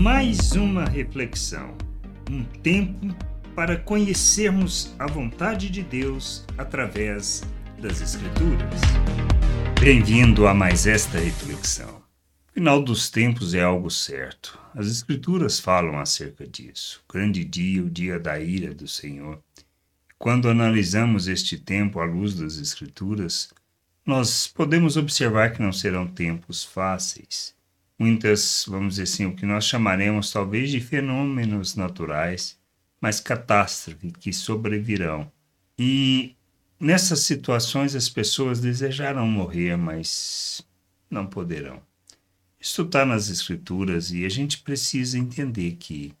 Mais uma reflexão, um tempo para conhecermos a vontade de Deus através das Escrituras. Bem-vindo a mais esta reflexão. O final dos tempos é algo certo. As Escrituras falam acerca disso. O grande dia, o dia da ira do Senhor. Quando analisamos este tempo à luz das Escrituras, nós podemos observar que não serão tempos fáceis. Muitas, vamos dizer assim, o que nós chamaremos talvez de fenômenos naturais, mas catástrofes que sobrevirão. E nessas situações as pessoas desejarão morrer, mas não poderão. Isso está nas Escrituras e a gente precisa entender que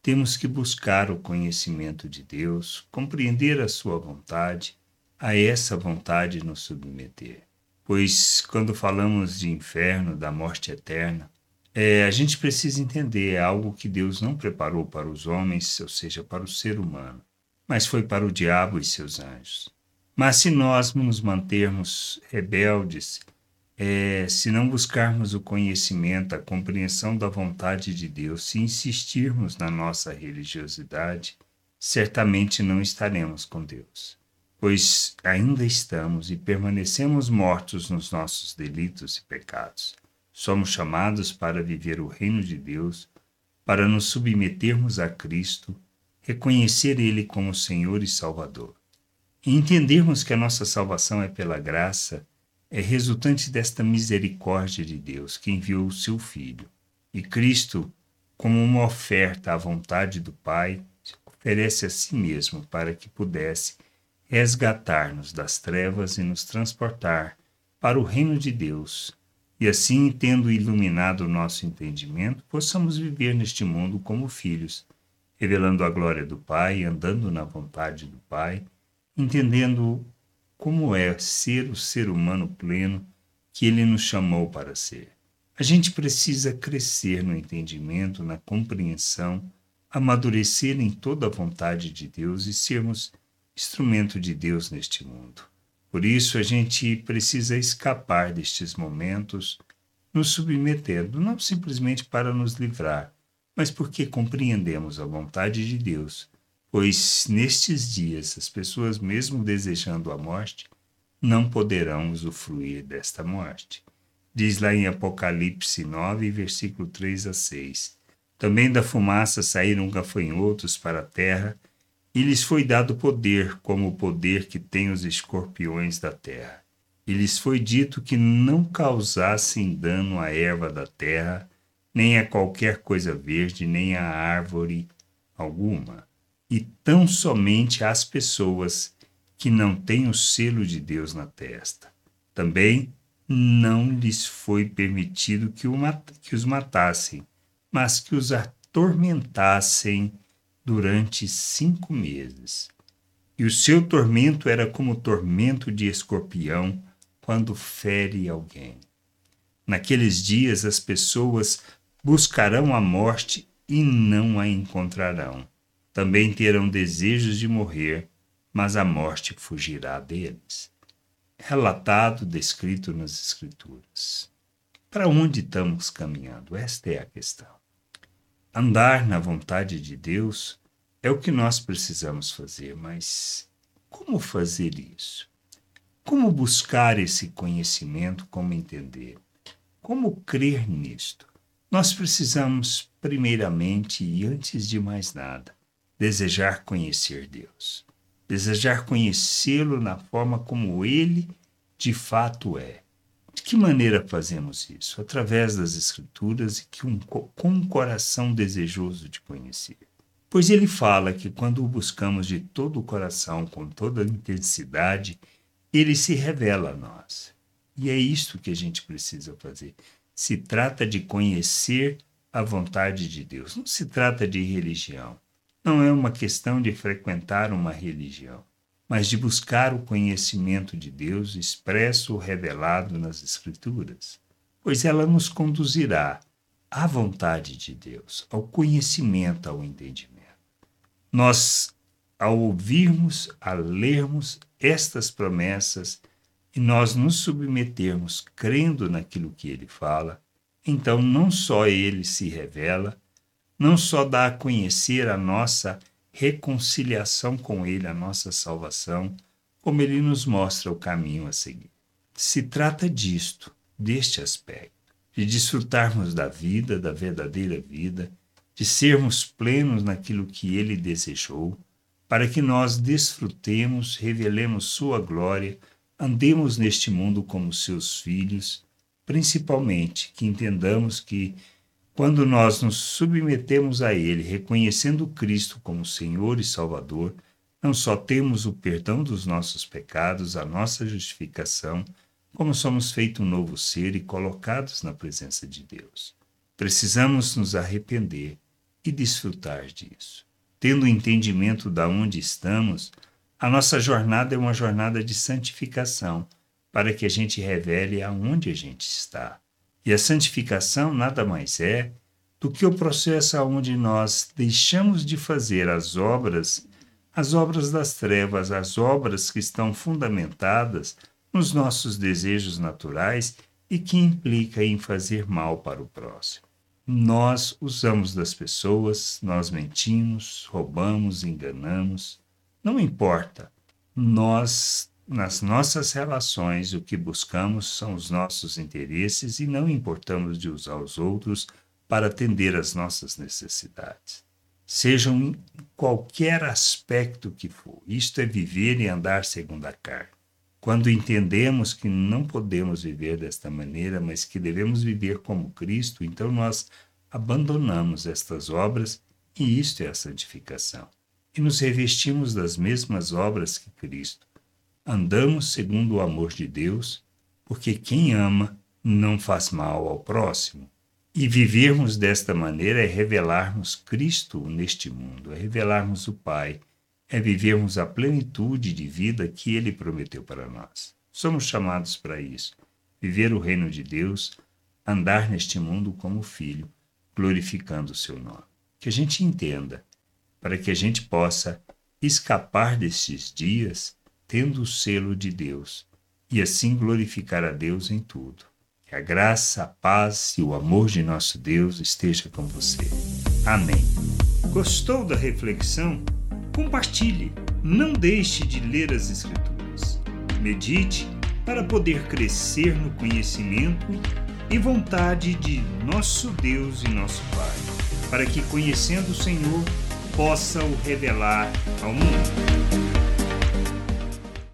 temos que buscar o conhecimento de Deus, compreender a Sua vontade a essa vontade nos submeter. Pois quando falamos de inferno, da morte eterna, é, a gente precisa entender é algo que Deus não preparou para os homens, ou seja, para o ser humano, mas foi para o diabo e seus anjos. Mas se nós nos mantermos rebeldes, é, se não buscarmos o conhecimento, a compreensão da vontade de Deus, se insistirmos na nossa religiosidade, certamente não estaremos com Deus pois ainda estamos e permanecemos mortos nos nossos delitos e pecados. Somos chamados para viver o reino de Deus, para nos submetermos a Cristo, reconhecer Ele como Senhor e Salvador. E entendermos que a nossa salvação é pela graça, é resultante desta misericórdia de Deus que enviou o seu Filho. E Cristo, como uma oferta à vontade do Pai, oferece a si mesmo para que pudesse resgatar-nos das trevas e nos transportar para o reino de Deus, e assim, tendo iluminado o nosso entendimento, possamos viver neste mundo como filhos, revelando a glória do Pai, andando na vontade do Pai, entendendo como é ser o ser humano pleno que Ele nos chamou para ser. A gente precisa crescer no entendimento, na compreensão, amadurecer em toda a vontade de Deus e sermos instrumento de Deus neste mundo. Por isso a gente precisa escapar destes momentos, nos submetendo, não simplesmente para nos livrar, mas porque compreendemos a vontade de Deus, pois nestes dias as pessoas, mesmo desejando a morte, não poderão usufruir desta morte. Diz lá em Apocalipse 9, versículo 3 a 6. Também da fumaça saíram gafanhotos para a terra, e lhes foi dado poder, como o poder que têm os escorpiões da terra. E lhes foi dito que não causassem dano à erva da terra, nem a qualquer coisa verde, nem a árvore alguma, e tão somente às pessoas que não têm o selo de Deus na testa. Também não lhes foi permitido que os matassem, mas que os atormentassem durante cinco meses. E o seu tormento era como o tormento de escorpião quando fere alguém. Naqueles dias as pessoas buscarão a morte e não a encontrarão. Também terão desejos de morrer, mas a morte fugirá deles. Relatado, descrito nas Escrituras. Para onde estamos caminhando? Esta é a questão. Andar na vontade de Deus é o que nós precisamos fazer, mas como fazer isso? Como buscar esse conhecimento? Como entender? Como crer nisto? Nós precisamos, primeiramente e antes de mais nada, desejar conhecer Deus. Desejar conhecê-lo na forma como ele de fato é que maneira fazemos isso? Através das Escrituras e que um, com um coração desejoso de conhecer. Pois ele fala que quando o buscamos de todo o coração, com toda a intensidade, ele se revela a nós. E é isso que a gente precisa fazer. Se trata de conhecer a vontade de Deus, não se trata de religião. Não é uma questão de frequentar uma religião mas de buscar o conhecimento de Deus expresso ou revelado nas Escrituras, pois ela nos conduzirá à vontade de Deus, ao conhecimento, ao entendimento. Nós, ao ouvirmos, a lermos estas promessas e nós nos submetermos crendo naquilo que ele fala, então não só ele se revela, não só dá a conhecer a nossa reconciliação com Ele, a nossa salvação, como Ele nos mostra o caminho a seguir. Se trata disto, deste aspecto, de desfrutarmos da vida, da verdadeira vida, de sermos plenos naquilo que Ele desejou, para que nós desfrutemos, revelemos Sua glória, andemos neste mundo como seus filhos, principalmente que entendamos que quando nós nos submetemos a Ele, reconhecendo Cristo como Senhor e Salvador, não só temos o perdão dos nossos pecados, a nossa justificação, como somos feito um novo ser e colocados na presença de Deus. Precisamos nos arrepender e desfrutar disso. Tendo o entendimento de onde estamos, a nossa jornada é uma jornada de santificação, para que a gente revele aonde a gente está. E a santificação nada mais é do que o processo onde nós deixamos de fazer as obras, as obras das trevas, as obras que estão fundamentadas nos nossos desejos naturais e que implica em fazer mal para o próximo. Nós usamos das pessoas, nós mentimos, roubamos, enganamos, não importa. Nós nas nossas relações, o que buscamos são os nossos interesses e não importamos de usar os outros para atender às nossas necessidades. Sejam em qualquer aspecto que for. Isto é viver e andar segundo a carne. Quando entendemos que não podemos viver desta maneira, mas que devemos viver como Cristo, então nós abandonamos estas obras e isto é a santificação. E nos revestimos das mesmas obras que Cristo andamos segundo o amor de Deus, porque quem ama não faz mal ao próximo. E vivermos desta maneira é revelarmos Cristo neste mundo, é revelarmos o Pai, é vivermos a plenitude de vida que Ele prometeu para nós. Somos chamados para isso, viver o reino de Deus, andar neste mundo como filho, glorificando o seu nome. Que a gente entenda, para que a gente possa escapar destes dias tendo o selo de Deus, e assim glorificar a Deus em tudo. Que a graça, a paz e o amor de nosso Deus esteja com você. Amém. Gostou da reflexão? Compartilhe. Não deixe de ler as Escrituras. Medite para poder crescer no conhecimento e vontade de nosso Deus e nosso Pai, para que, conhecendo o Senhor, possa o revelar ao mundo.